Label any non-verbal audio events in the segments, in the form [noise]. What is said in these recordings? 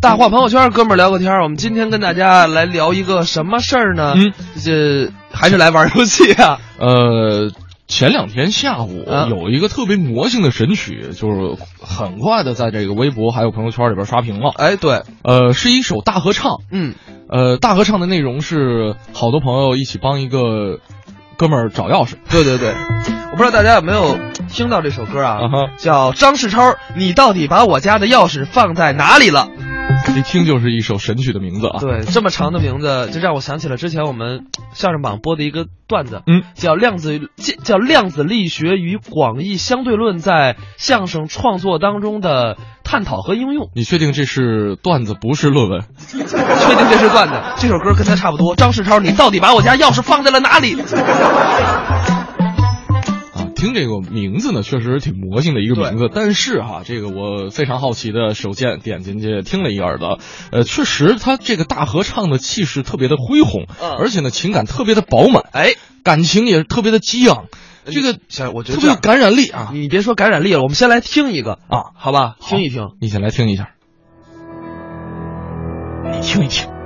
大话朋友圈，哥们儿聊个天儿。我们今天跟大家来聊一个什么事儿呢？嗯，这还是来玩游戏啊。呃，前两天下午啊有一个特别魔性的神曲，就是很快的在这个微博还有朋友圈里边刷屏了。哎，对，呃，是一首大合唱。嗯，呃，大合唱的内容是好多朋友一起帮一个哥们儿找钥匙。对对对。我不知道大家有没有听到这首歌啊？叫张世超，你到底把我家的钥匙放在哪里了？一听就是一首神曲的名字啊。对，这么长的名字，就让我想起了之前我们相声榜播的一个段子，嗯，叫量子叫量子力学与广义相对论在相声创作当中的探讨和应用。你确定这是段子不是论文？[laughs] 确定这是段子？这首歌跟他差不多。张世超，你到底把我家钥匙放在了哪里？[laughs] 啊，听这个名字呢，确实挺魔性的一个名字。但是哈、这个我非常好奇的，手贱点进去听了一耳朵，呃，确实他这个大合唱的气势特别的恢宏，嗯而且呢情感特别的饱满，哎，感情也特别的激昂，这个行，我觉得特别有感染力啊！你别说感染力了，我们先来听一个啊，好吧？好听一听。你先来听一下，你听一听。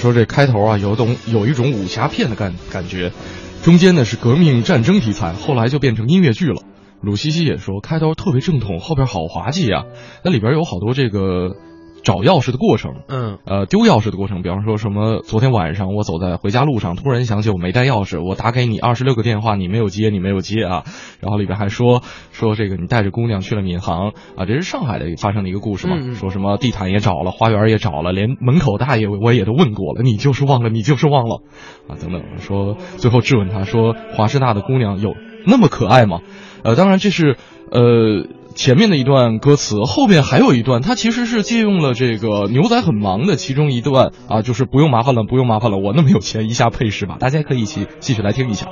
说，这开头啊，有种有一种武侠片的感感觉，中间呢是革命战争题材，后来就变成音乐剧了。鲁西西也说，开头特别正统，后边好滑稽啊。那里边有好多这个找钥匙的过程，嗯，呃，丢钥匙的过程，比方说什么，昨天晚上我走在回家路上，突然想起我没带钥匙，我打给你二十六个电话，你没有接，你没有接啊。然后里边还说说这个你带着姑娘去了闵行啊，这是上海的发生的一个故事嘛，说什么地毯也找了，花园也找了，连门口大爷我也都问过了，你就是忘了，[laughs] 你就是忘了啊，等等。说最后质问他说华师大的姑娘有那么可爱吗？呃，当然这是呃。前面的一段歌词，后面还有一段，它其实是借用了这个牛仔很忙的其中一段啊，就是不用麻烦了，不用麻烦了，我那么有钱，一下配饰吧，大家可以一起继续来听一下。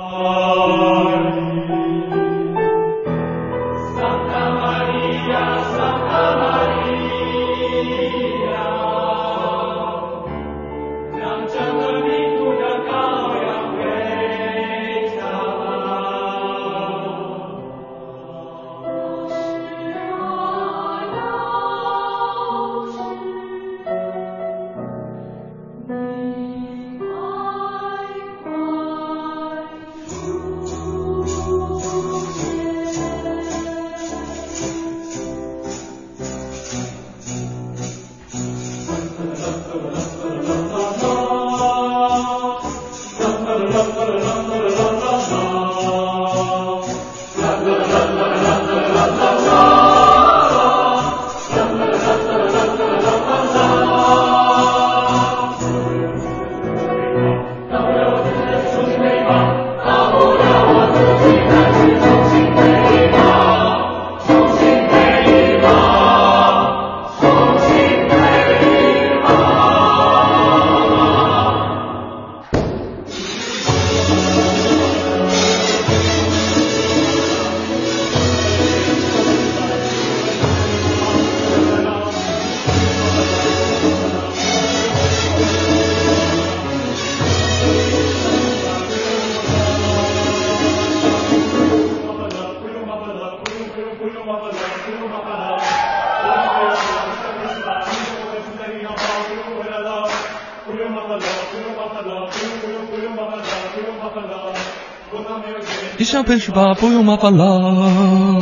配是吧？不用麻烦了。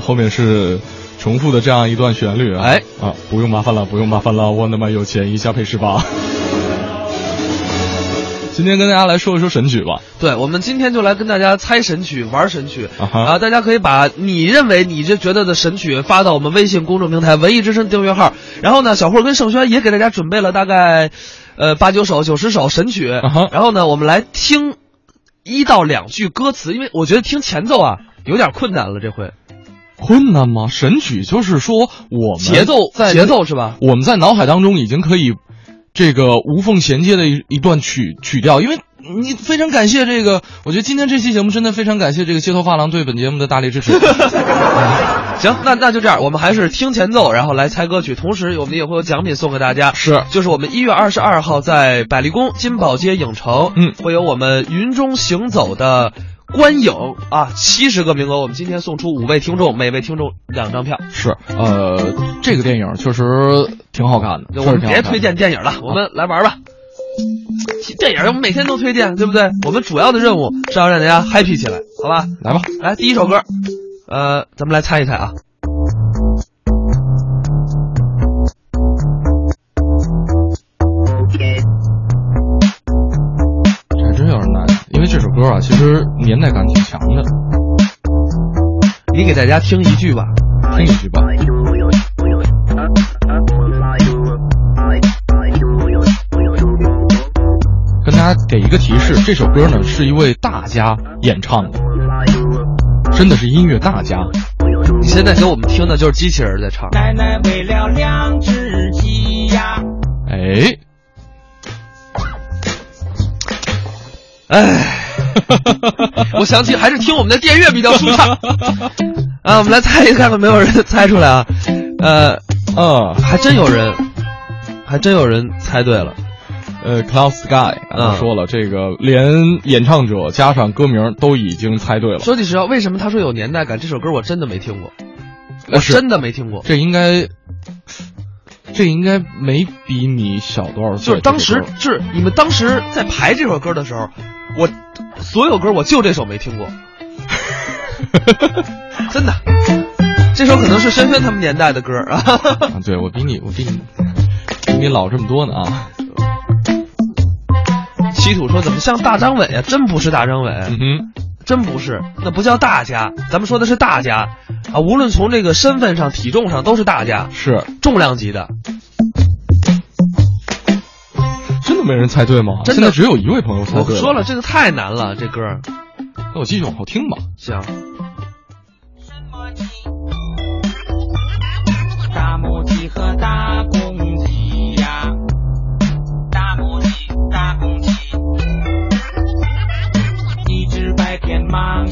后面是重复的这样一段旋律啊，哎啊，不用麻烦了，不用麻烦了，我那么有钱，一下配是吧？今天跟大家来说一说神曲吧。对，我们今天就来跟大家猜神曲、玩神曲啊！大家可以把你认为你这觉得的神曲发到我们微信公众平台“文艺之声”订阅号。然后呢，小霍跟盛轩也给大家准备了大概，呃八九首、九十首神曲。然后呢，我们来听一到两句歌词，因为我觉得听前奏啊有点困难了，这回困难吗？神曲就是说我们节奏在节奏是吧？我们在脑海当中已经可以这个无缝衔接的一一段曲曲调，因为你非常感谢这个，我觉得今天这期节目真的非常感谢这个街头发廊对本节目的大力支持。[laughs] 行，那那就这样，我们还是听前奏，然后来猜歌曲，同时我们也会有奖品送给大家。是就是我们一月二十二号在百丽宫金宝街影城，嗯会有我们云中行走的观影啊，七十个名额，我们今天送出五位听众，每位听众两张票。是，呃，这个电影确实挺好看的，确我们别推荐电影了，我们来玩吧。电影我们每天都推荐，对不对？我们主要的任务是要让大家 happy 起来，好吧？来吧。来，第一首歌，呃，咱们来猜一猜啊。这还真有点难，因为这首歌啊，其实年代感挺强的。你给大家听一句吧。听一句吧。大家给一个提示，这首歌呢是一位大家演唱的，真的是音乐大家。你现在给我们听的就是机器人在唱。奶奶为了两只鸡呀，哎，哎，[laughs] 我想起还是听我们的电乐比较舒畅。[laughs] 啊，我们来猜一看看，没有人猜出来啊？呃，嗯，还真有人，还真有人猜对了。呃，Cloud Sky 嗯说了，这个连演唱者加上歌名都已经猜对了。说句实话，为什么他说有年代感？这首歌我真的没听过，我真的没听过。这应该，这应该没比你小多少岁。就是当时这首歌是你们当时在排这首歌的时候，我所有歌我就这首没听过，[laughs] 真的。这首可能是深深他们年代的歌啊。[laughs] 啊，对我比你，我比你，比你老这么多呢啊。稀土说怎么像大张伟啊？真不是大张伟，嗯哼，真不是，那不叫大家。咱们说的是大家啊，无论从这个身份上、体重上都是大家，是重量级的。真的没人猜对吗？真的现在只有一位朋友猜对我说了，这个太难了，这歌。那我继续往后听吧。行，大母鸡和大白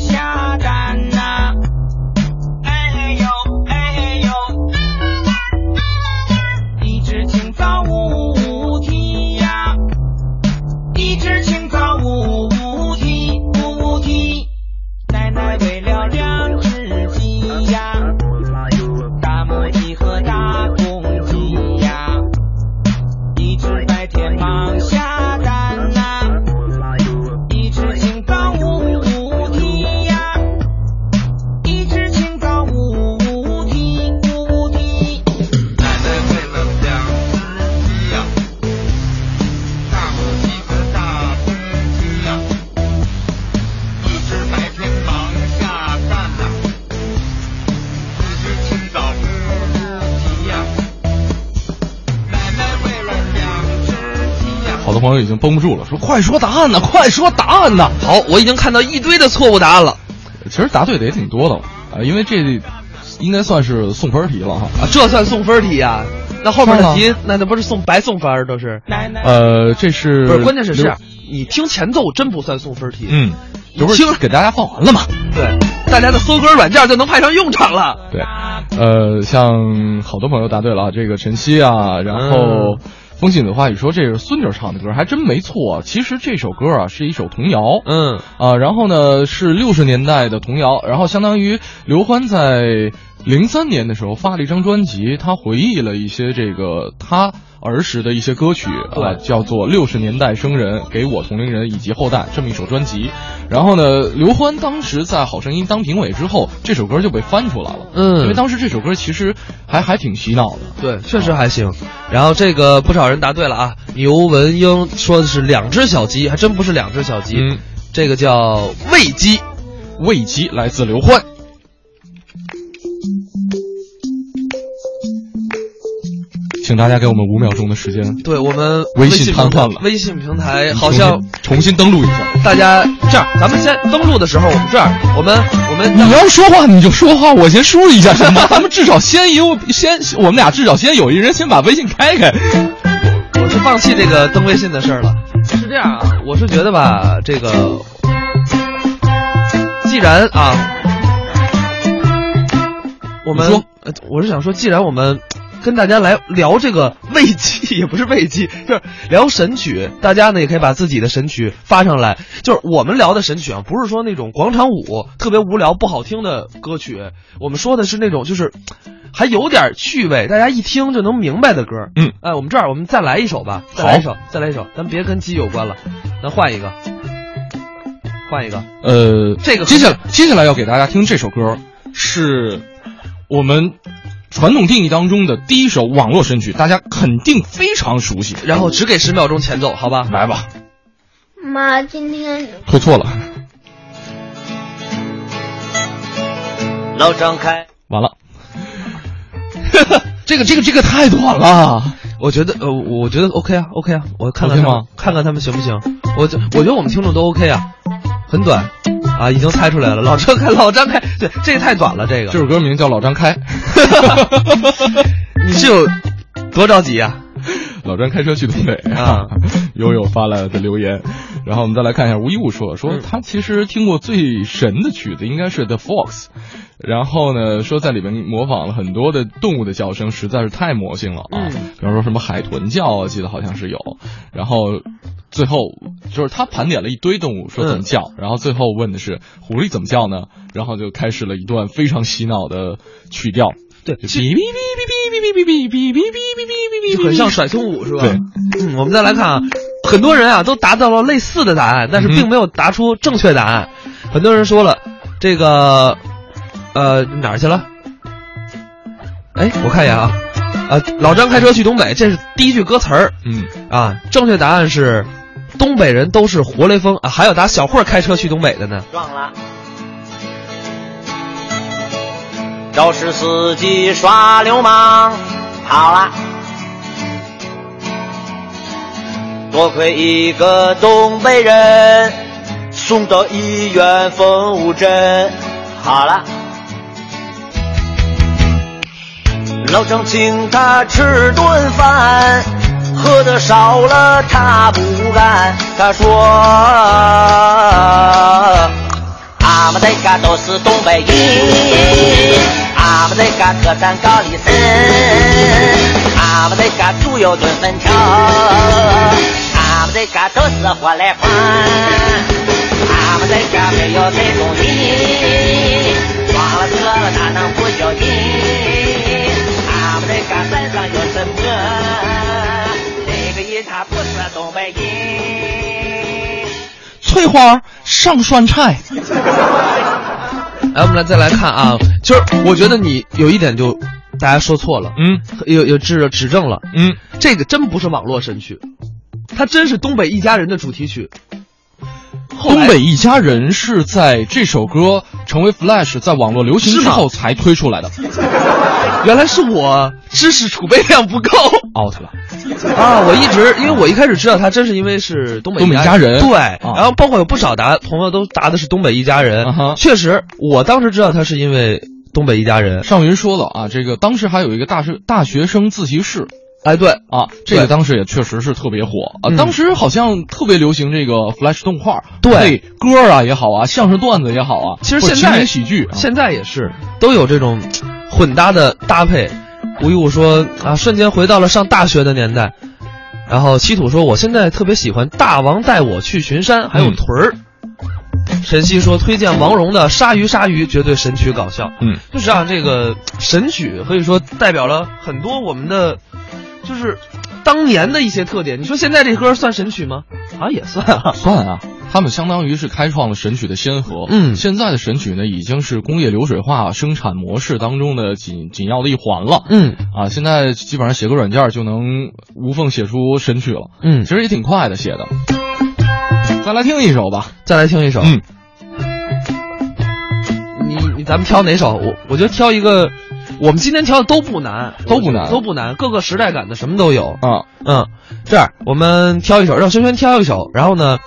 经绷不住了，说快说答案呢，[laughs] 快说答案呢。好，我已经看到一堆的错误答案了其实答对的也挺多的啊，因为这应该算是送分题了哈。啊，这算送分题呀、那后面的题，那那不是送白送分儿都是？呃，这是不是，关键是是你听前奏真不算送分题。嗯，这不听是给大家放完了吗？对，大家的搜歌软件就能派上用场了。对，呃，像好多朋友答对了啊，这个晨曦啊，然后、风信子话语说这是孙女儿唱的歌，还真没错。其实这首歌啊是一首童谣，嗯啊，然后呢是六十年代的童谣，然后相当于刘欢在零三年的时候发了一张专辑，他回忆了一些这个他儿时的一些歌曲啊，对叫做《六十年代生人给我同龄人以及后代》这么一首专辑。然后呢，刘欢当时在《好声音》当评委之后，这首歌就被翻出来了，嗯因为当时这首歌其实还还挺洗脑的。对，确实还行。然后这个不少人答对了啊，牛文英说的是两只小鸡，还真不是两只小鸡，嗯，这个叫喂鸡。喂鸡来自刘欢。请大家给我们五秒钟的时间，对我们微信瘫痪了微信平台好像重新登录一下。大家这样，咱们先登录的时候，我们这样，我们我们你要说话你就说话，我先输入一下行吗？[laughs] 咱们至少先有先，我们俩至少先有一人先把微信开开。我是放弃这个登微信的事儿了。是这样啊，我是觉得吧，这个既然啊，我们我是想说，既然我们跟大家来聊这个慰藉，也不是慰藉，[laughs] 就是聊神曲，大家呢也可以把自己的神曲发上来。就是我们聊的神曲啊，不是说那种广场舞特别无聊不好听的歌曲，我们说的是那种就是还有点趣味，大家一听就能明白的歌。嗯，哎，我们这样，我们再来一首吧，再来一首，再来一首，咱别跟鸡有关了，咱换一个，换一个。呃，这个接下来接下来要给大家听这首歌，是我们传统定义当中的第一首网络神曲，大家肯定非常熟悉。然后只给十秒钟前奏，好吧？来吧，妈，今天推错了，老张开。完了。[laughs] 这个这个这个太短了，我觉得，呃，我觉得 OK 啊，OK 啊，我看看他们吗看看他们行不行？我觉我觉得我们听众都 OK 啊，很短，啊，已经猜出来了。老张开，老张开，对，这个太短了，这个。这首歌名叫《老张开》。[laughs] 你是有多着急啊？老张开车去东北啊，[laughs] 悠悠发来的留言，然后我们再来看一下吴一物说说嗯他其实听过最神的曲子应该是 The Fox，然后呢说在里面模仿了很多的动物的叫声，实在是太魔性了啊，嗯比方说什么海豚叫啊，记得好像是有，然后最后就是他盘点了一堆动物说怎么叫，然后最后问的是狐狸怎么叫呢？然后就开始了一段非常洗脑的曲调，对，就哔哔哔哔哔哔哔哔哔哔哔哔哔哔哔哔，就很像甩葱舞是吧？对，嗯，我们再来看啊，很多人啊都达到了类似的答案，但是并没有答出正确答案。很多人说了，这个，呃，哪儿去了？哎，我看一眼啊，呃，老张开车去东北，这是第一句歌词儿嗯。啊。正确答案是，东北人都是活雷锋啊。还有答小慧开车去东北的呢。撞了。肇事司机耍流氓，跑了。多亏一个东北人，送到医院缝五针，好了。老张请他吃顿饭，喝的少了他不干。他说：“俺们这嘎都是东北人，俺们这嘎特产高丽参，俺们这嘎猪油炖粉条，俺们这嘎都是活来花，俺们这嘎没有这种人，撞了车了哪能不小心？俺们这嘎身上有什么？这个人他不是东北人。翠花上酸菜，来，我们来再来看啊，就是我觉得你有一点就大家说错了，嗯有有指指正了，嗯，这个真不是网络神曲，它真是东北一家人的主题曲。东北一家人是在这首歌成为 Flash 在网络流行之后才推出来的 [laughs] 原来是我知识储备量不够，out 了。啊！我一直因为我一开始知道他，真是因为是东北东北一家人对，啊然后包括有不少答朋友都答的是东北一家人啊确实，我当时知道他是因为东北一家人。上云说了啊，这个当时还有一个大学大学生自习室哎，对，啊，这个当时也确实是特别火啊。嗯当时好像特别流行这个 Flash 动画，对配歌啊也好啊，相声段子也好啊，其实现在景喜剧啊，现在也是都有这种混搭的搭配。吴一武说啊，瞬间回到了上大学的年代。然后稀土说：“我现在特别喜欢《大王带我去巡山》，还有嗯屯儿。沈西说：“推荐王蓉的《鲨鱼鲨鱼》，绝对神曲搞笑。”嗯，就是啊，这个神曲可以说代表了很多我们的，就是当年的一些特点。你说现在这歌算神曲吗？啊，也算啊。[laughs] 算啊，他们相当于是开创了神曲的先河。嗯现在的神曲呢，已经是工业流水化生产模式当中的紧紧要的一环了。嗯啊，现在基本上写个软件就能无缝写出神曲了。嗯其，实也挺快的写的。再来听一首吧。再来听一首。嗯，你你咱们挑哪首？我我觉得挑一个，我们今天挑的都不难，都不难都不难，各个时代感的什么都有。啊，嗯，这样我们挑一首，让轩轩挑一首，然后呢，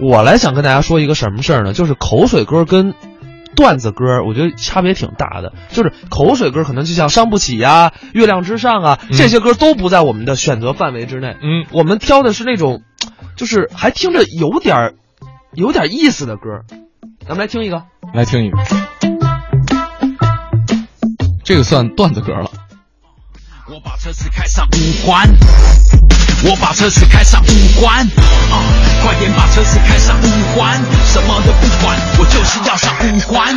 我来想跟大家说一个什么事儿呢？就是口水歌跟段子歌，我觉得差别挺大的。就是口水歌可能就像伤不起呀、月亮之上啊，嗯这些歌都不在我们的选择范围之内。嗯，我们挑的是那种，就是还听着有点儿有点意思的歌。咱们来听一个。来听一个。这个算段子歌了。我把车子开上五环，我把车子开上五环，啊，快点把车子开上五环，什么都不管，我就是要上五环。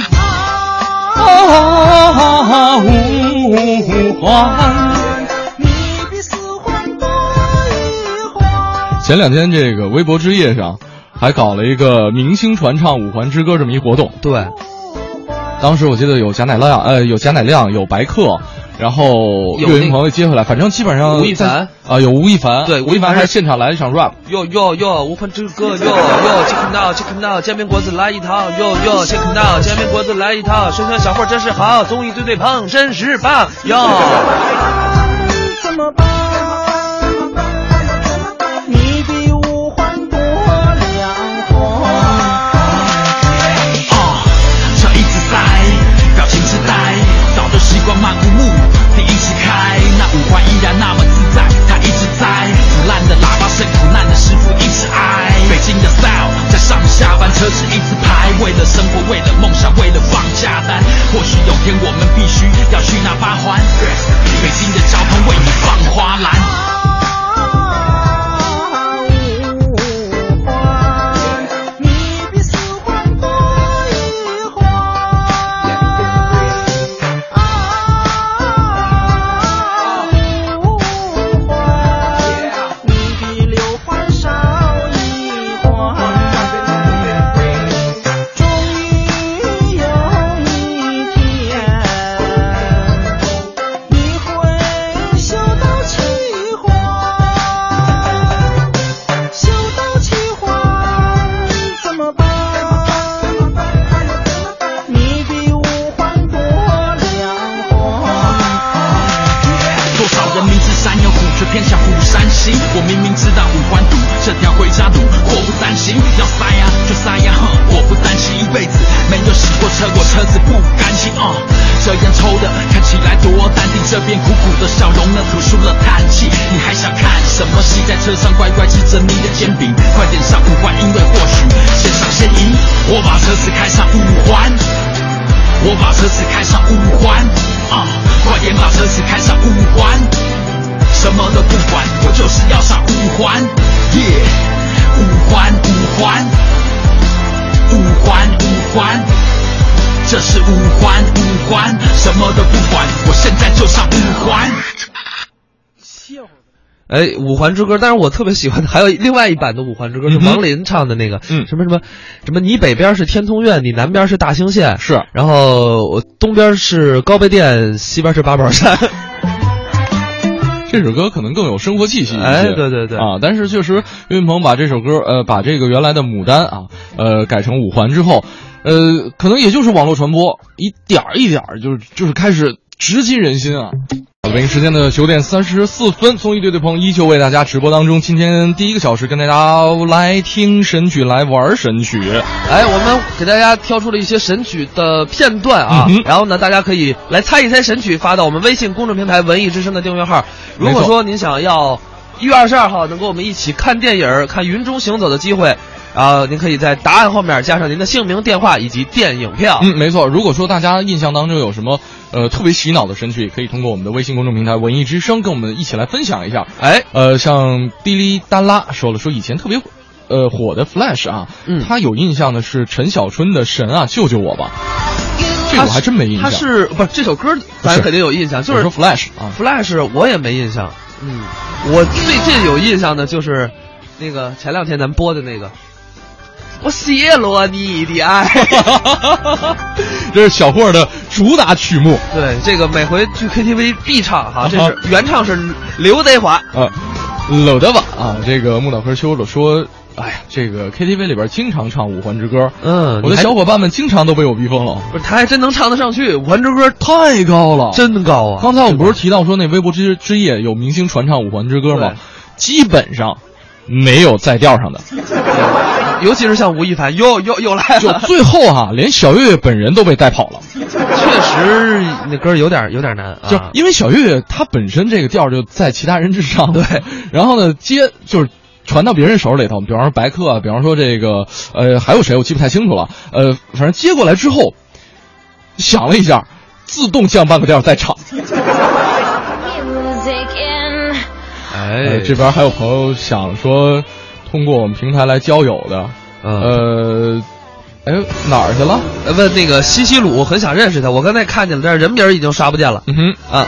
啊，五环。前两天这个微博之夜上，还搞了一个明星传唱五环之歌这么一活动。对，当时我记得有贾乃亮，呃，有贾乃亮，有白客，然后有那岳云鹏接回来，反正基本上吴亦凡在啊，有吴亦凡，对吴亦凡还现场来了一场 rap。哟哟哟，无环之歌，哟哟，check it out，check it out，煎饼果子来一套，哟哟，check it out，煎饼果子来一套，宣传小伙真是好，综艺对对碰真是棒，哟。车子一直排，为了生活，为了梦想，为了放假单，或许有天我们必须要去那八环，北京的交通为你放花篮。车上乖乖吃着你的煎饼，快点上五环，因为或许先上先赢。我把车子开上五环。我把车子开上五环，啊，快点把车子开上五环，什么都不管，我就是要上五环，耶、五环五环，五环五环，这是五环五环，什么都不管，我现在就上五环。哎，五环之歌，但是我特别喜欢的还有另外一版的五环之歌，是王林唱的那个，嗯什么什么，什么你北边是天通苑，你南边是大兴县，是然后我东边是高碑店，西边是八宝山，[laughs] 这首歌可能更有生活气息一些，哎对对对啊！但是确实，岳云鹏把这首歌，呃，把这个原来的牡丹啊，呃，改成五环之后，呃，可能也就是网络传播，一点儿一点儿，就是就是开始直击人心啊。好北京时间的九点三十四分，综艺对对碰依旧为大家直播当中。今天第一个小时跟大家来听神曲，来玩神曲。哎，我们给大家挑出了一些神曲的片段啊，嗯然后呢，大家可以来猜一猜神曲，发到我们微信公众平台“文艺之声”的订阅号。如果说您想要一月二十二号能跟我们一起看电影、看《云中行走》的机会。啊，您可以在答案后面加上您的姓名、电话以及电影票。嗯，没错。如果说大家印象当中有什么呃特别洗脑的神曲，也可以通过我们的微信公众平台“文艺之声”跟我们一起来分享一下。哎，呃，像滴哩哒啦说了，说以前特别呃火的 Flash 啊，嗯他有印象的是陈小春的《神啊救救我吧》，这个我还真没印象。他是不是这首歌？咱肯定有印象，就是说 Flash 啊 Flash 我也没印象。嗯，我最近有印象的就是那个前两天咱播的那个。我谢了你的爱，[laughs] 这是小霍的主打曲目。对，这个每回去 KTV 必唱哈，这啊是原唱是刘德华。啊。老德瓦啊！这个木岛和修了说，哎呀，这个 KTV 里边经常唱《五环之歌》，嗯我的小伙伴们经常都被我逼疯了，不是，他还真能唱得上去，《五环之歌》太高了，真高啊！刚才我们不是提到说那微博之之夜有明星传唱《五环之歌》吗？基本上没有在调上的，尤其是像吴亦凡，又又又来了，就最后哈、连小岳岳本人都被带跑了。确实那歌有点有点难啊。就因为小岳岳他本身这个调就在其他人之上，对，[laughs] 然后呢接就是传到别人手里头，比方说白客啊，比方说这个呃还有谁我记不太清楚了，呃反正接过来之后，想了一下，自动降半个调再唱。哎呃，这边还有朋友想说，通过我们平台来交友的，嗯呃，哎哪儿去了？问那个西西鲁，很想认识他，我刚才看见了，但是人名儿已经刷不见了。嗯哼，啊，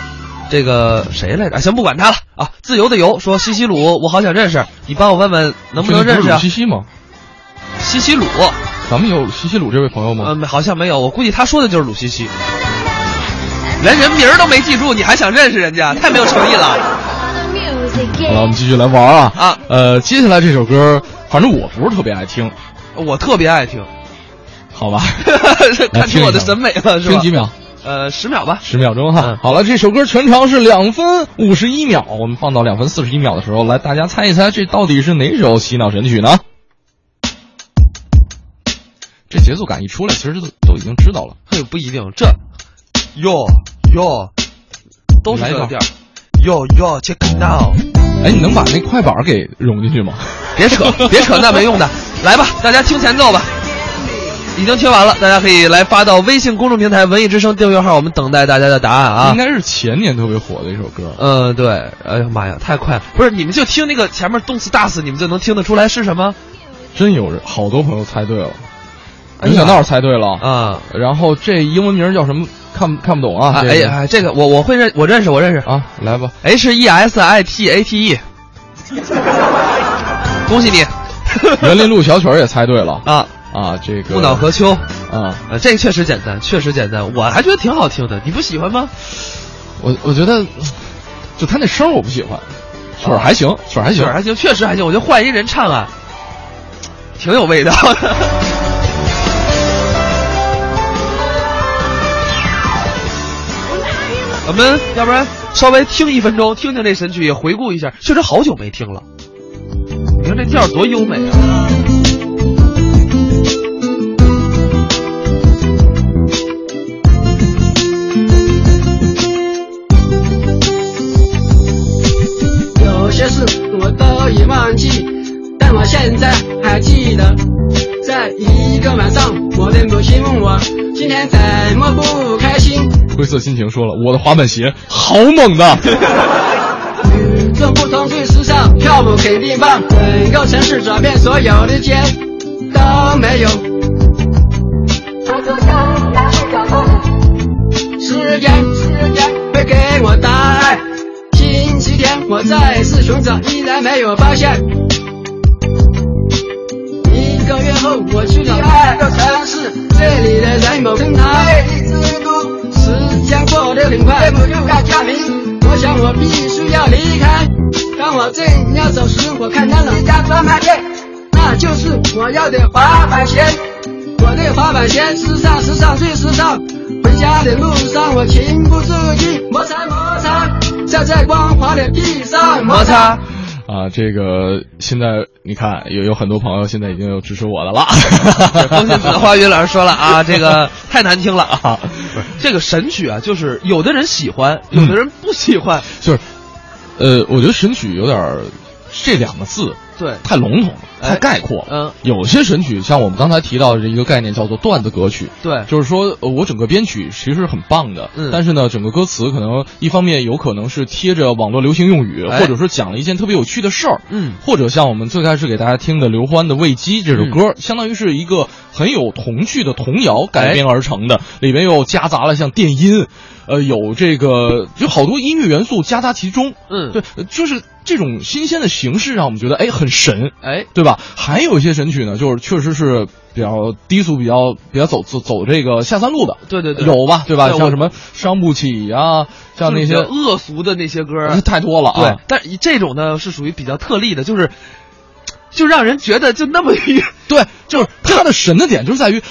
这个谁来着？啊行，不管他了啊。自由的游说西西鲁，我好想认识，你帮我问问能不能认识啊？西西吗？西西鲁，咱们有西西鲁这位朋友吗？嗯，好像没有，我估计他说的就是鲁西西，连人名儿都没记住，你还想认识人家，太没有诚意了。好了，我们继续来玩啊啊！呃，接下来这首歌，反正我不是特别爱听，我特别爱听，[laughs] 好吧？[laughs] 看出我的审美了，是吧？听几秒？呃，十秒吧。十秒钟哈。嗯好了，这首歌全长是两分五十一秒，我们放到两分四十一秒的时候，来大家猜一猜，这到底是哪首洗脑神曲呢？这节奏感一出来，其实都都已经知道了。嘿，不一定，这哟哟都是这个调儿，哟哟，check it out。哎，你能把那快板给融进去吗？别扯，别扯，那没用的。来吧，大家听前奏吧。已经听完了，大家可以来发到微信公众平台“文艺之声”订阅号，我们等待大家的答案啊应。该是前年特别火的一首歌。嗯，对，哎呀妈呀，太快了！不是，你们就听那个前面动次大次，你们就能听得出来是什么？真有人，好多朋友猜对了。哎呀任小闹猜对了，啊然后这英文名叫什么？看看不懂啊？哎呀，这个我我会认，我认识，我认识啊，来吧。，H E S I T A T E。[laughs] 恭喜你园林路小曲儿也猜对了啊！啊！这个木脑河秋，啊，呃，这个确实简单，确实简单，我还觉得挺好听的，你不喜欢吗？我我觉得，就他那声儿我不喜欢，曲儿还行，曲儿还行曲儿。还行，确实还行，我觉得换一人唱啊，挺有味道的。我们要不然稍微听一分钟，听听这神曲，也回顾一下，确实好久没听了。你看这调多优美啊！有些事我都已忘记，但我现在还记得，在一个晚上，我的母亲问我今天怎么不开心。灰色心情说了，我的滑板鞋好猛的。[laughs] 与众不同最时尚，跳舞肯定棒，整个城市转遍所有的街都没有。时间，时间会给我答案。星期天我再次寻找，依然没有发现。后我去了那个城市，这里的人某称它魅力之都。时间过得很快，我又该家明。我想我必须要离开。当我正要走时，我看到了一家专卖店，那就是我要的滑板鞋。我的滑板鞋时尚，时尚最时尚。回家的路上，我情不自禁摩擦摩擦，在这光滑的地上摩擦。啊，这个现在你看有有很多朋友现在已经有支持我的了。[laughs] 风信子花语老师说了啊，这个 [laughs] 太难听了啊！这个神曲啊，就是有的人喜欢，有的人不喜欢。就是，呃，我觉得神曲有点儿这两个字对。太笼统太概括了。嗯，有些神曲，像我们刚才提到的一个概念，叫做段子歌曲。对，就是说，呃我整个编曲其实很棒的，嗯。但是呢，整个歌词可能一方面有可能是贴着网络流行用语，哎。或者说讲了一件特别有趣的事儿，嗯，或者像我们最开始给大家听的刘欢的《喂鸡》这首歌，相当于是一个很有童趣的童谣改编而成的，里面又夹杂了像电音，呃，有这个就好多音乐元素夹杂其中，嗯。对，呃就是这种新鲜的形式让我们觉得哎很神，哎，对吧？还有一些神曲呢，就是确实是比较低俗、比较比较走走走这个下三路的，对对对，有吧？对吧？对像什么伤不起呀、像那些恶俗的那些歌，太多了对啊。，但这种呢是属于比较特例的，就是就让人觉得就那么一 [laughs] 对，就是他的神的点就是在于，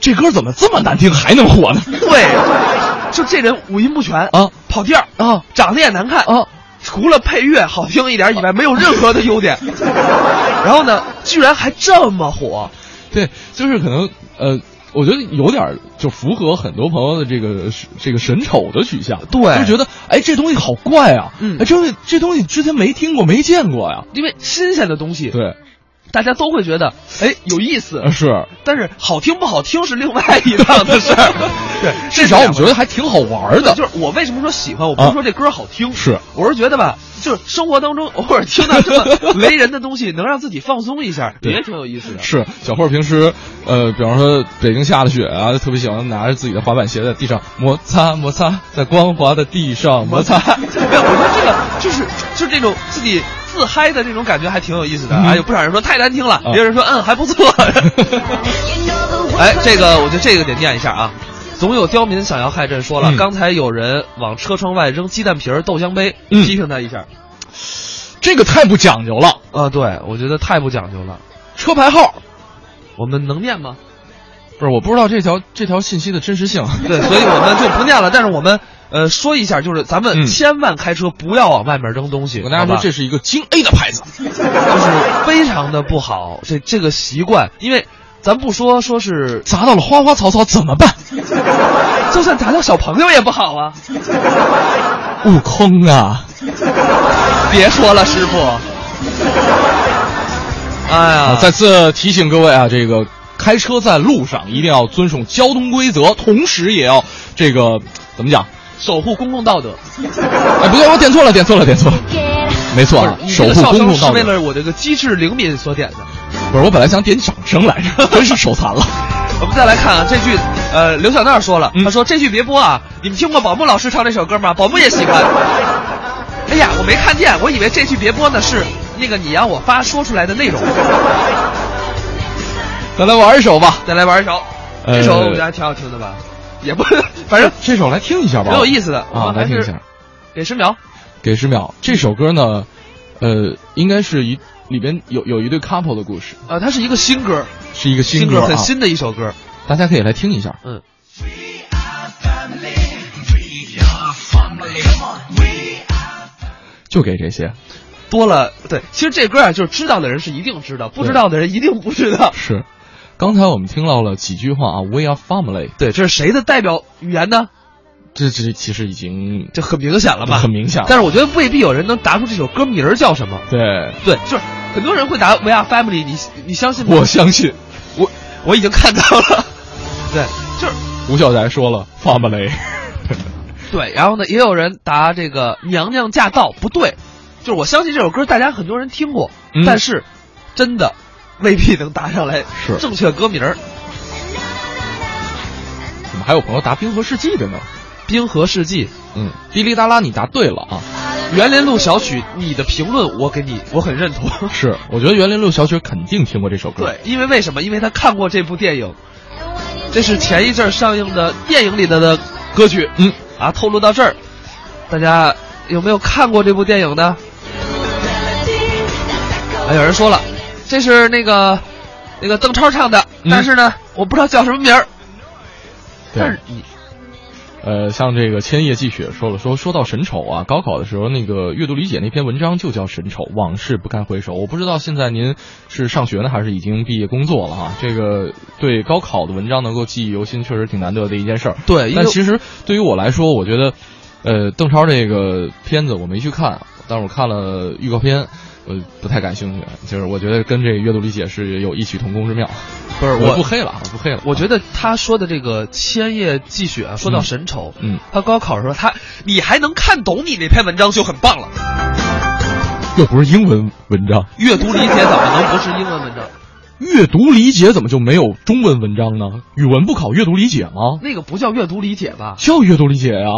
这歌怎么这么难听还能火呢？对，就这人五音不全啊，跑调啊，长得也难看啊，除了配乐好听一点以外，没有任何的优点。[laughs] 然后呢，居然还这么火，对，就是可能呃。我觉得有点就符合很多朋友的这个这个神丑的取向，对。就觉得哎这东西好怪啊，嗯。哎这东西这东西之前没听过没见过呀，因为新鲜的东西，对，大家都会觉得哎有意思，呃是，但是好听不好听是另外一档子事儿。[laughs] 对，至少我们觉得还挺好玩的，就是我为什么说喜欢，我不是说这歌好听，是，我是觉得吧，就是生活当中偶尔听到这么 [laughs] 雷人的东西，能让自己放松一下，[laughs] 也挺有意思的。是小霍平时，呃，比方说北京下了雪啊，就特别喜欢拿着自己的滑板鞋在地上摩擦摩擦，在光滑的地上摩擦。没有，我觉得这个就是就是这种自己自嗨的这种感觉还挺有意思的。嗯啊，有不少人说太难听了，啊也有人说嗯还不错。[laughs] 哎，这个我觉得这个得念一下啊。总有刁民想要害朕，说了，嗯刚才有人往车窗外扔鸡蛋皮儿、豆浆杯，嗯批评他一下。这个太不讲究了，啊，对，我觉得太不讲究了。车牌号，我们能念吗？不是，我不知道这条这条信息的真实性。[laughs] 对，所以我们就不念了。但是我们呃说一下，就是咱们嗯千万开车不要往外面扔东西。我跟大家说，这是一个京 A 的牌子，[laughs] 就是非常的不好，这这个习惯，因为咱不说说是砸到了花花草草怎么办？[laughs] 就算砸到小朋友也不好啊！悟空啊，别说了，师傅。哎呀，啊再次提醒各位啊，这个开车在路上一定要遵守交通规则，同时也要这个怎么讲？守护公共道德。哎，不对，我点错了，点错了，点错了。没错守护公共道德。是为了我这个机智灵敏所点的。不是，我本来想点掌声来着，[laughs] 真是手残了。我们再来看啊，这句，呃，刘小娜说了，嗯她说这句别播啊，你们听过宝木老师唱这首歌吗？宝木也喜欢。哎呀，我没看见，我以为这句别播呢是那个你让我发说出来的内容。再来玩一首吧，再来玩一首，呃这首我觉得还挺好听的吧，也不，[laughs] 反正这首来听一下吧，挺有意思的啊，来听一下。给十秒。给十秒，这首歌呢，呃，应该是一里边有有一对 couple 的故事，啊，它是一个新歌，是一个新歌啊，很新的一首歌。大家可以来听一下。嗯，就给这些，多了，对，其实这歌啊，就是知道的人是一定知道，不知道的人一定不知道。是。刚才我们听到了几句话啊，We are family，对，这是谁的代表语言呢？这这其实已经这很明显了吧？很明显了。但是我觉得未必有人能答出这首歌名儿叫什么。对，对，就是很多人会答 We are family，你你相信吗？我相信，我我已经看到了。[laughs] 对，就是吴小宅说了 family，[laughs] 对，然后呢，也有人答这个娘娘驾到，不对，就是我相信这首歌大家很多人听过，嗯但是真的未必能答上来是正确歌名儿。怎么还有朋友答冰河世纪的呢？冰河世纪，嗯，滴哩哒啦，你答对了啊！园林路小曲，你的评论我给你，我很认同。是，我觉得园林路小曲肯定听过这首歌。对，因为为什么？因为他看过这部电影，这是前一阵儿上映的电影里的的歌曲。嗯，啊，透露到这儿，大家有没有看过这部电影呢？啊，有人说了，这是那个那个邓超唱的，嗯但是呢，我不知道叫什么名儿。对但是你呃，像这个千叶季雪说了，说说到神丑啊，高考的时候那个阅读理解那篇文章就叫神丑，往事不堪回首。我不知道现在您是上学呢，还是已经毕业工作了哈？这个对高考的文章能够记忆犹新，确实挺难得的一件事儿。对，但其实对于我来说，我觉得，呃，邓超这个片子我没去看，但是我看了预告片。我不太感兴趣。就是我觉得跟这个阅读理解是有异曲同工之妙。不是我我不黑了，我不黑了。我觉得他说的这个千叶寄雪啊，说到神丑，嗯，他高考的时候他你还能看懂你那篇文章就很棒了。又不是英文文章，阅读理解怎么能不是英文文章？[laughs] 阅读理解怎么就没有中文文章呢？语文不考阅读理解吗？那个不叫阅读理解吧？叫阅读理解呀、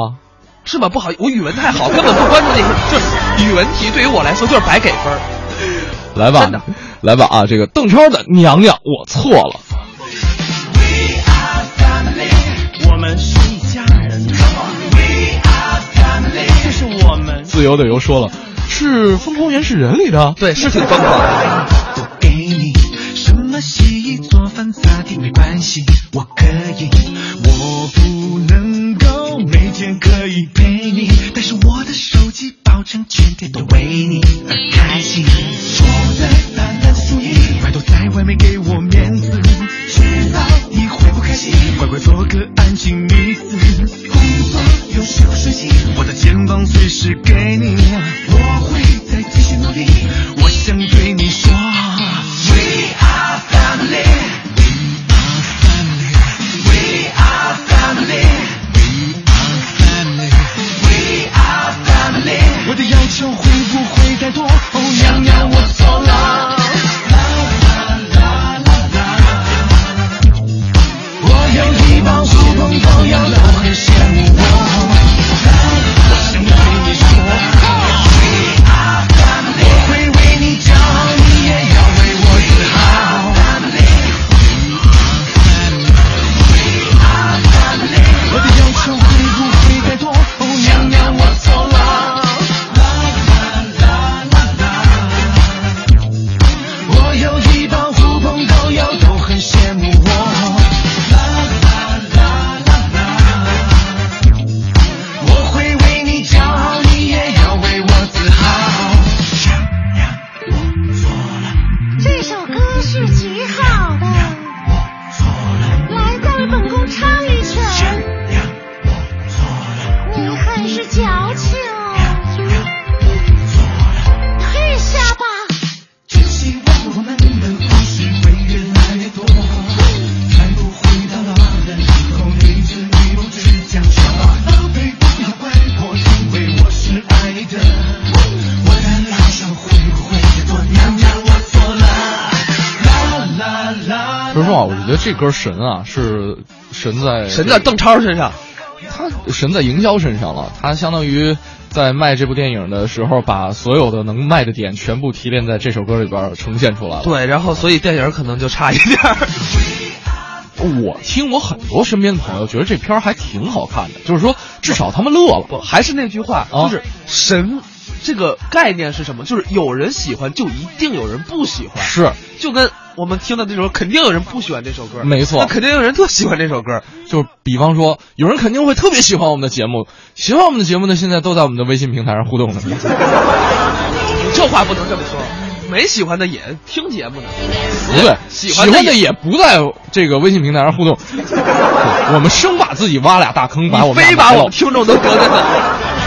是吗？不好，我语文太好，根本不关注那些，就是语文题对于我来说就是白给分儿。来吧真的，来吧啊！这个邓超的娘娘，我错了。我们是一家人。这是我们。自由的游说了，是《疯狂原始人》里的，对，是挺疯狂的。都给你，什么洗衣做饭擦地没关系，我可以。我不我的手机保证全天都为你而开心。我在懒懒输赢，拜托在外面给我面子，知道你会不开心，乖乖做个安静女子。工作有时候顺心，我的肩膀随时给你，我我觉得这歌神啊，是神在神在邓超身上，他神在营销身上了，他相当于在卖这部电影的时候，把所有的能卖的点全部提炼在这首歌里边呈现出来了。对，然后所以电影可能就差一点儿。我听我很多身边的朋友觉得这片儿还挺好看的，就是说至少他们乐了。不，还是那句话，啊就是神这个概念是什么？就是有人喜欢，就一定有人不喜欢。是，就跟我们听的这首，肯定有人不喜欢这首歌，没错那肯定有人特喜欢这首歌。就是比方说，有人肯定会特别喜欢我们的节目，喜欢我们的节目呢，现在都在我们的微信平台上互动呢。[laughs] 这话不能这么说，没喜欢的也听节目呢。不对，[laughs] 喜欢的欢的也不在这个微信平台上互动，[laughs] 我们生把自己挖俩大坑，把我们非把我们听众都得罪了。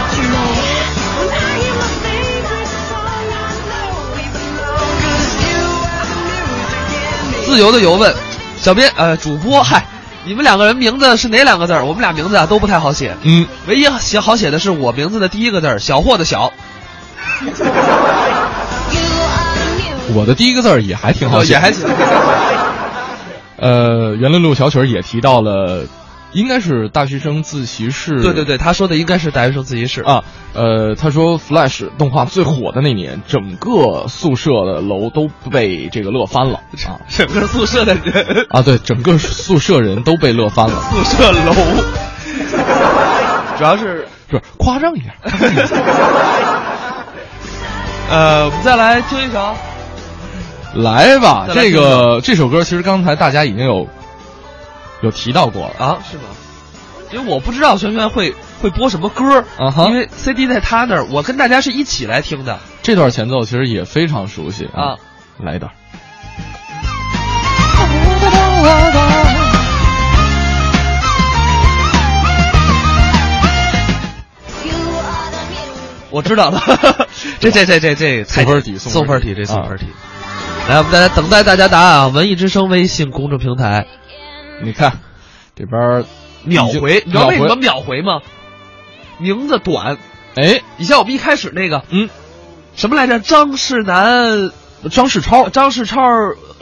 自由的游问，小编呃主播嗨，你们两个人名字是哪两个字儿？我们俩名字啊都不太好写，嗯，唯一写好写的是我名字的第一个字儿小霍的小，[laughs] 我的第一个字儿也还挺好写，也还行。呃，袁伦路小曲儿也提到了，应该是大学生自习室。对对对，他说的应该是大学生自习室啊。呃，他说 Flash 动画最火的那年，整个宿舍的楼都被这个乐翻了啊！[laughs] 整个宿舍的人啊，对，整个宿舍人都被乐翻了。宿舍楼，主要是不是夸张一点。[laughs] 呃，我们再来听一首。来吧，这个这首歌其实刚才大家已经有有提到过了啊，是吗？因为我不知道轩轩会会播什么歌啊哈，因为 CD 在他那儿，我跟大家是一起来听的。这段前奏其实也非常熟悉啊，来一段。我知道了，[laughs] 这这这这这送分题送分题这送分题。来，我们大家等待大家答案啊！文艺之声微信公众平台你看，这边秒回，你知道为什么秒秒回吗？名字短，哎，你像我们一开始那个，嗯，什么来着？张世南、张世超，张世超，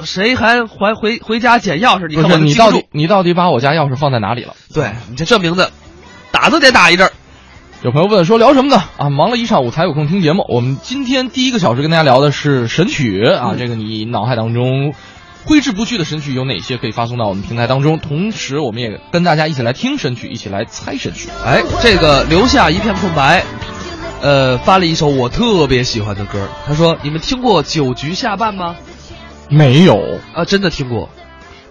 谁还还回回家捡钥匙？你你到底你到底把我家钥匙放在哪里了？对你这这名字，打都得打一阵儿。有朋友问说聊什么呢？啊，忙了一上午才有空听节目。我们今天第一个小时跟大家聊的是神曲啊，这个你脑海当中挥之不去的神曲有哪些？可以发送到我们平台当中。同时，我们也跟大家一起来听神曲，一起来猜神曲。哎，这个留下一片空白，呃，发了一首我特别喜欢的歌。他说：“你们听过《九局下半》吗？”没有，啊，真的听过。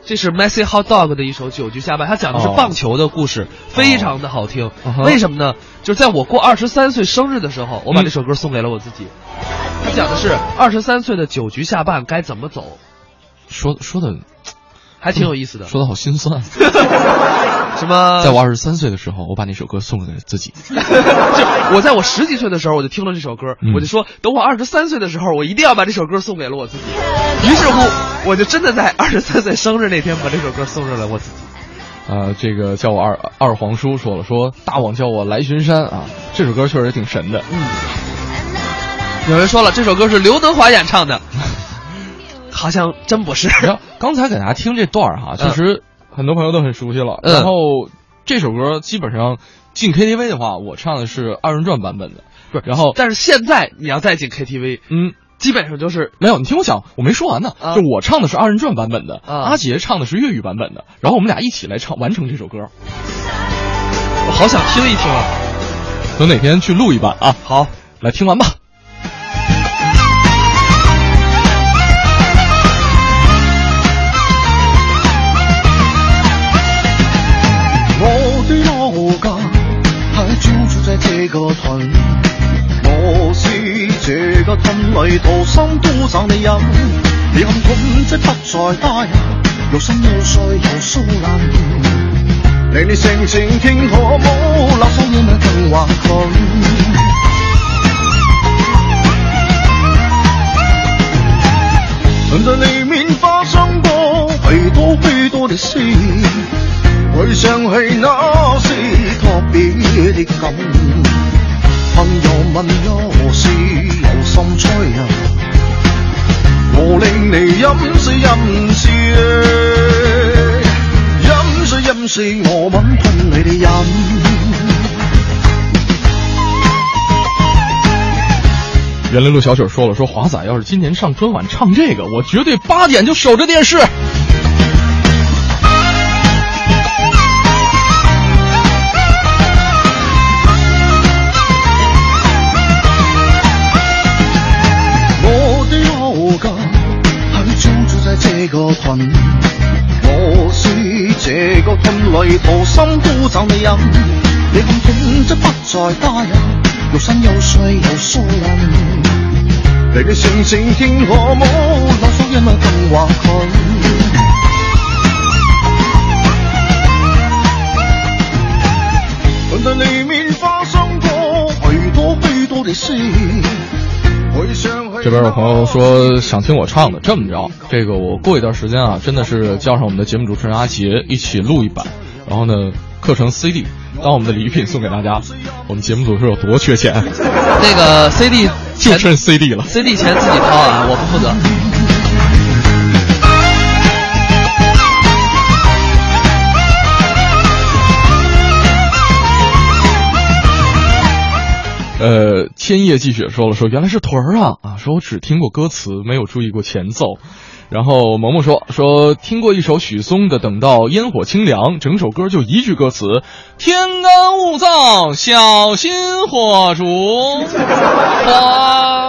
这是 Messy Hot Dog 的一首《九局下半》，它讲的是哦棒球的故事，非常的好听。为什么呢？就是在我过二十三岁生日的时候，我把嗯这首歌送给了我自己。它讲的是二十三岁的九局下半该怎么走，说说的还挺有意思的。说的好心酸。[laughs] 什么？在我二十三岁的时候，我把那首歌送给了自己。[laughs] 就我在我十几岁的时候，我就听了这首歌，嗯我就说，等我二十三岁的时候，我一定要把这首歌送给了我自己。于是乎，我就真的在二十三岁生日那天把这首歌送给了我自己。啊，这个叫我二二皇叔说了，说大王叫我来巡山啊，这首歌确实挺神的。嗯，有人说了，这首歌是刘德华演唱的，[laughs] 好像真不是。然后刚才给大家听这段儿哈，其实很多朋友都很熟悉了。嗯然后这首歌基本上进 KTV 的话，我唱的是二人转版本的。不是，然后但是现在你要再进 KTV，嗯，基本上就是没有，你听我讲，我没说完呢。啊就我唱的是二人转版本的，啊阿杰唱的是粤语版本的，然后我们俩一起来唱完成这首歌。我好想听一听啊。等哪天去录一版啊？好，来听完吧。个屯，我是这个屯里土生土长的人。你看屯即不再大人，又深又碎又疏冷。你你性情天可冇，那双眼更惶恐。在里面发生过许多许多的事，回想起那是特别的感。朋友问有事有心吹啊，我令你饮水饮水，饮水饮水，我吻吞你的饮。园林路小曲说了，说华仔要是今年上春晚唱这个，我绝对八点就守着电视。个屯，我是这个屯里土生土长的人。你看屯即不再大人，又深又碎又疏冷。你的性情天可冇，那双眼更惶恐。在里面发生过许多许多的事。回想这边有朋友说想听我唱的，这么着，这个我过一段时间啊，真的是叫上我们的节目主持人阿杰一起录一版，然后呢，刻成 CD 当我们的礼品送给大家。我们节目组是有多缺钱？那个 CD 就剩 CD 了。CD 钱自己掏啊，我不负责。呃，千叶寄雪说了，说原来是屯儿啊啊，说我只听过歌词，没有注意过前奏。然后萌萌说说听过一首许嵩的《等到烟火清凉》，整首歌就一句歌词：天干物燥，小心火烛。哇，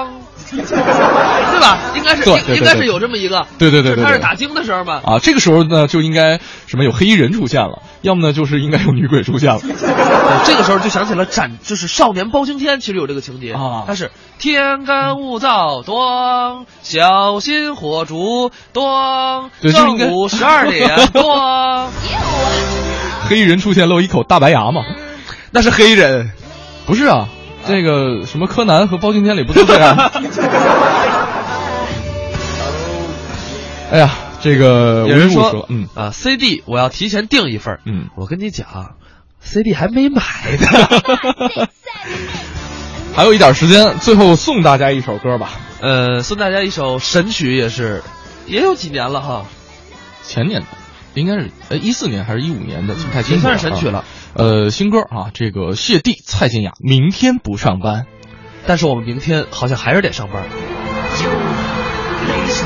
[laughs] 对吧？应该是对对对对应该是有这么一个，对对对他是打经的时候嘛。啊，这个时候呢就应该什么有黑衣人出现了，要么呢就是应该有女鬼出现了。[laughs] 这个时候就想起了斩，就是少年包青天，其实有这个情节啊他是天干物燥，咣，小心火烛，咣，对就应该正午十二点，[laughs] 咣，黑衣人出现露一口大白牙嘛？那是黑人，不是啊，这个什么柯南和包青天里不都这样？[laughs] 哎呀，这个有人文物说，嗯啊，CD 我要提前订一份儿嗯，我跟你讲，CD 还没买呢。[laughs] 还有一点时间，最后送大家一首歌吧。呃，送大家一首神曲，也是也有几年了哈。前年的，应该是呃一四年还是一五年的，记不太清楚也算是神曲了啊。呃，新歌啊，这个谢帝、蔡健雅明天不上班，但是我们明天好像还是得上班。Ladies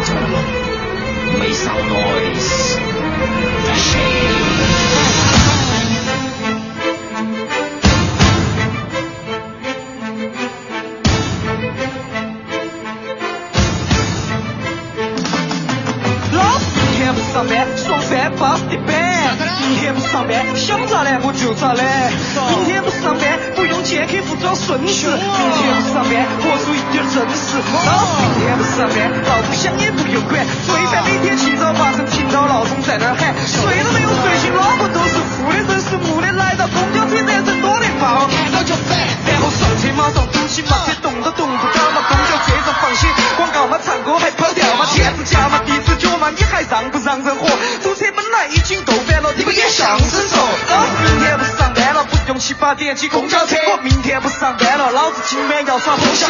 电梯公交车。我明天不上班了，老子今晚要耍通宵。